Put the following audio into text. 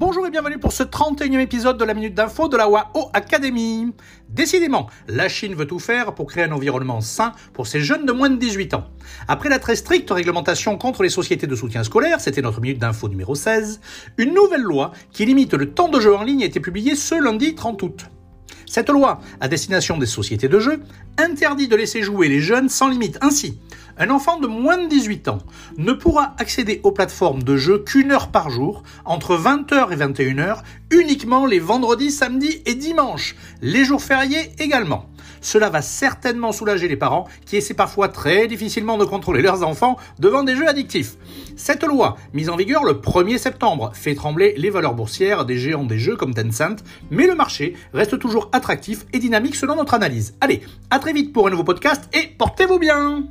Bonjour et bienvenue pour ce 31e épisode de la Minute d'Info de la WAO Academy. Décidément, la Chine veut tout faire pour créer un environnement sain pour ces jeunes de moins de 18 ans. Après la très stricte réglementation contre les sociétés de soutien scolaire, c'était notre Minute d'Info numéro 16, une nouvelle loi qui limite le temps de jeu en ligne a été publiée ce lundi 30 août. Cette loi, à destination des sociétés de jeux, interdit de laisser jouer les jeunes sans limite. Ainsi, un enfant de moins de 18 ans ne pourra accéder aux plateformes de jeux qu'une heure par jour, entre 20h et 21h, uniquement les vendredis, samedis et dimanches, les jours fériés également. Cela va certainement soulager les parents qui essaient parfois très difficilement de contrôler leurs enfants devant des jeux addictifs. Cette loi, mise en vigueur le 1er septembre, fait trembler les valeurs boursières des géants des jeux comme Tencent, mais le marché reste toujours attractif et dynamique selon notre analyse. Allez, à très vite pour un nouveau podcast et portez-vous bien